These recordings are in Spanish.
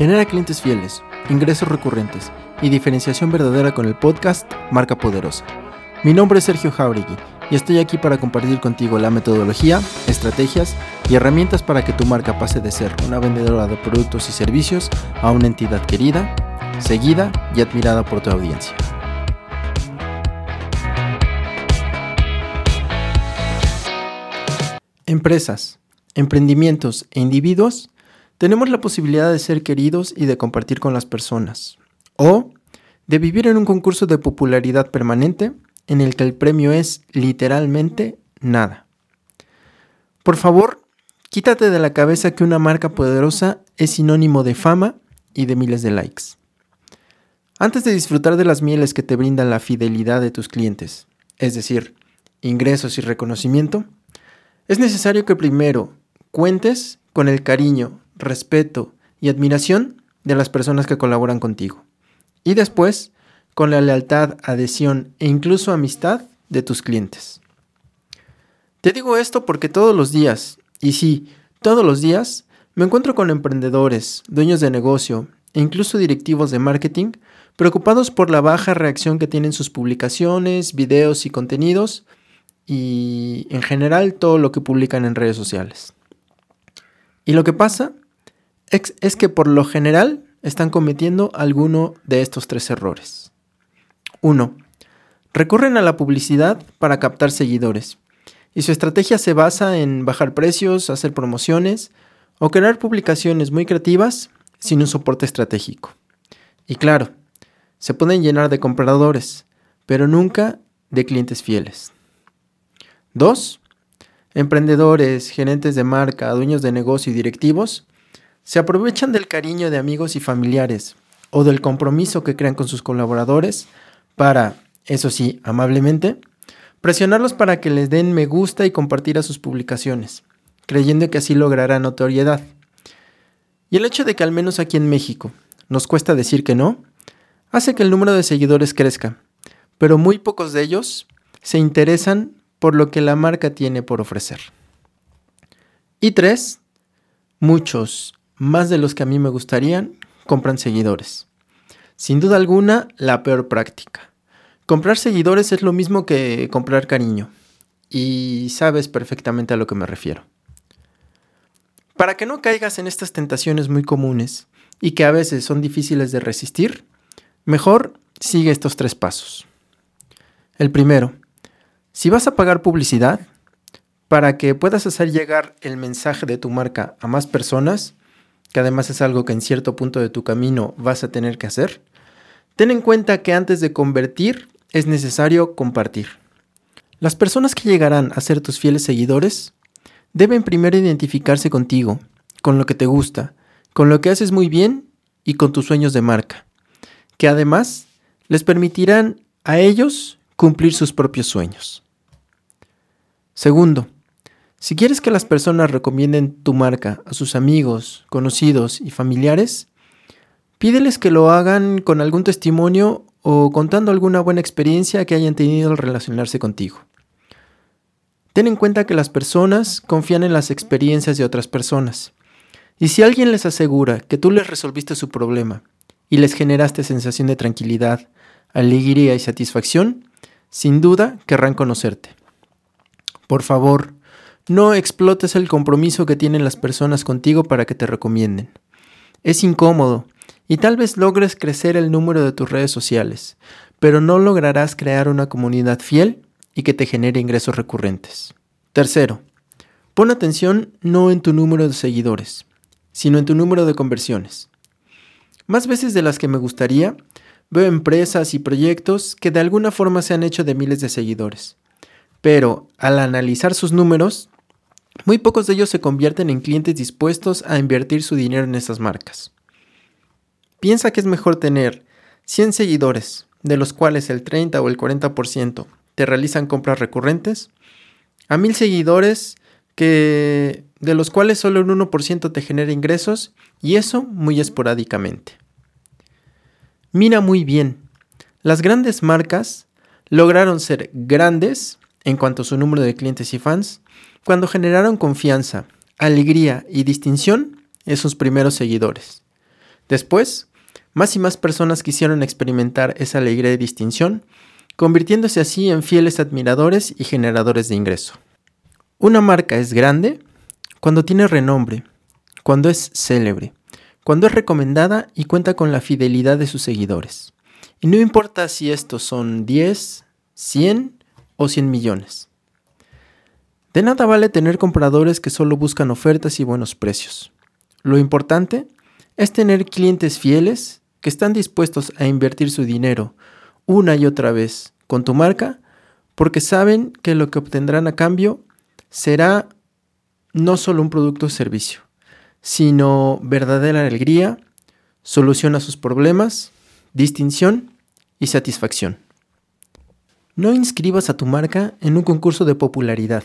Genera clientes fieles, ingresos recurrentes y diferenciación verdadera con el podcast Marca Poderosa. Mi nombre es Sergio Jauregui y estoy aquí para compartir contigo la metodología, estrategias y herramientas para que tu marca pase de ser una vendedora de productos y servicios a una entidad querida, seguida y admirada por tu audiencia. Empresas, emprendimientos e individuos tenemos la posibilidad de ser queridos y de compartir con las personas. O de vivir en un concurso de popularidad permanente en el que el premio es literalmente nada. Por favor, quítate de la cabeza que una marca poderosa es sinónimo de fama y de miles de likes. Antes de disfrutar de las mieles que te brindan la fidelidad de tus clientes, es decir, ingresos y reconocimiento, es necesario que primero cuentes con el cariño, respeto y admiración de las personas que colaboran contigo. Y después, con la lealtad, adhesión e incluso amistad de tus clientes. Te digo esto porque todos los días, y sí, todos los días, me encuentro con emprendedores, dueños de negocio e incluso directivos de marketing preocupados por la baja reacción que tienen sus publicaciones, videos y contenidos y en general todo lo que publican en redes sociales. Y lo que pasa es que por lo general están cometiendo alguno de estos tres errores. 1. Recurren a la publicidad para captar seguidores. Y su estrategia se basa en bajar precios, hacer promociones o crear publicaciones muy creativas sin un soporte estratégico. Y claro, se pueden llenar de compradores, pero nunca de clientes fieles. 2. Emprendedores, gerentes de marca, dueños de negocio y directivos se aprovechan del cariño de amigos y familiares o del compromiso que crean con sus colaboradores para, eso sí, amablemente, presionarlos para que les den me gusta y compartir a sus publicaciones, creyendo que así logrará notoriedad. Y el hecho de que al menos aquí en México nos cuesta decir que no, hace que el número de seguidores crezca, pero muy pocos de ellos se interesan por lo que la marca tiene por ofrecer. Y tres, muchos, más de los que a mí me gustarían, compran seguidores. Sin duda alguna, la peor práctica. Comprar seguidores es lo mismo que comprar cariño. Y sabes perfectamente a lo que me refiero. Para que no caigas en estas tentaciones muy comunes y que a veces son difíciles de resistir, mejor sigue estos tres pasos. El primero, si vas a pagar publicidad, para que puedas hacer llegar el mensaje de tu marca a más personas, que además es algo que en cierto punto de tu camino vas a tener que hacer, ten en cuenta que antes de convertir es necesario compartir. Las personas que llegarán a ser tus fieles seguidores deben primero identificarse contigo, con lo que te gusta, con lo que haces muy bien y con tus sueños de marca, que además les permitirán a ellos cumplir sus propios sueños. Segundo, si quieres que las personas recomienden tu marca a sus amigos, conocidos y familiares, pídeles que lo hagan con algún testimonio o contando alguna buena experiencia que hayan tenido al relacionarse contigo. Ten en cuenta que las personas confían en las experiencias de otras personas. Y si alguien les asegura que tú les resolviste su problema y les generaste sensación de tranquilidad, alegría y satisfacción, sin duda querrán conocerte. Por favor, no explotes el compromiso que tienen las personas contigo para que te recomienden. Es incómodo y tal vez logres crecer el número de tus redes sociales, pero no lograrás crear una comunidad fiel y que te genere ingresos recurrentes. Tercero, pon atención no en tu número de seguidores, sino en tu número de conversiones. Más veces de las que me gustaría, veo empresas y proyectos que de alguna forma se han hecho de miles de seguidores. Pero al analizar sus números, muy pocos de ellos se convierten en clientes dispuestos a invertir su dinero en esas marcas. Piensa que es mejor tener 100 seguidores, de los cuales el 30 o el 40% te realizan compras recurrentes, a 1000 seguidores que de los cuales solo un 1% te genera ingresos y eso muy esporádicamente. Mira muy bien, las grandes marcas lograron ser grandes en cuanto a su número de clientes y fans cuando generaron confianza, alegría y distinción en sus primeros seguidores. Después, más y más personas quisieron experimentar esa alegría de distinción, convirtiéndose así en fieles admiradores y generadores de ingreso. Una marca es grande cuando tiene renombre, cuando es célebre, cuando es recomendada y cuenta con la fidelidad de sus seguidores. Y no importa si estos son 10, 100 o 100 millones. De nada vale tener compradores que solo buscan ofertas y buenos precios. Lo importante es tener clientes fieles que están dispuestos a invertir su dinero una y otra vez con tu marca porque saben que lo que obtendrán a cambio será no solo un producto o servicio, sino verdadera alegría, solución a sus problemas, distinción y satisfacción. No inscribas a tu marca en un concurso de popularidad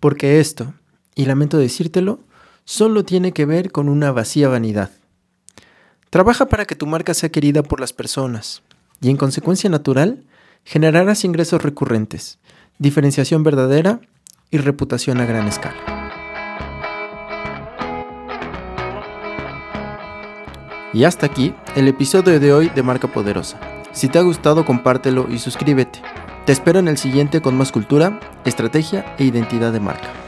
porque esto, y lamento decírtelo, solo tiene que ver con una vacía vanidad. Trabaja para que tu marca sea querida por las personas y en consecuencia natural generarás ingresos recurrentes, diferenciación verdadera y reputación a gran escala. Y hasta aquí el episodio de hoy de Marca Poderosa. Si te ha gustado compártelo y suscríbete. Te espero en el siguiente con más cultura, estrategia e identidad de marca.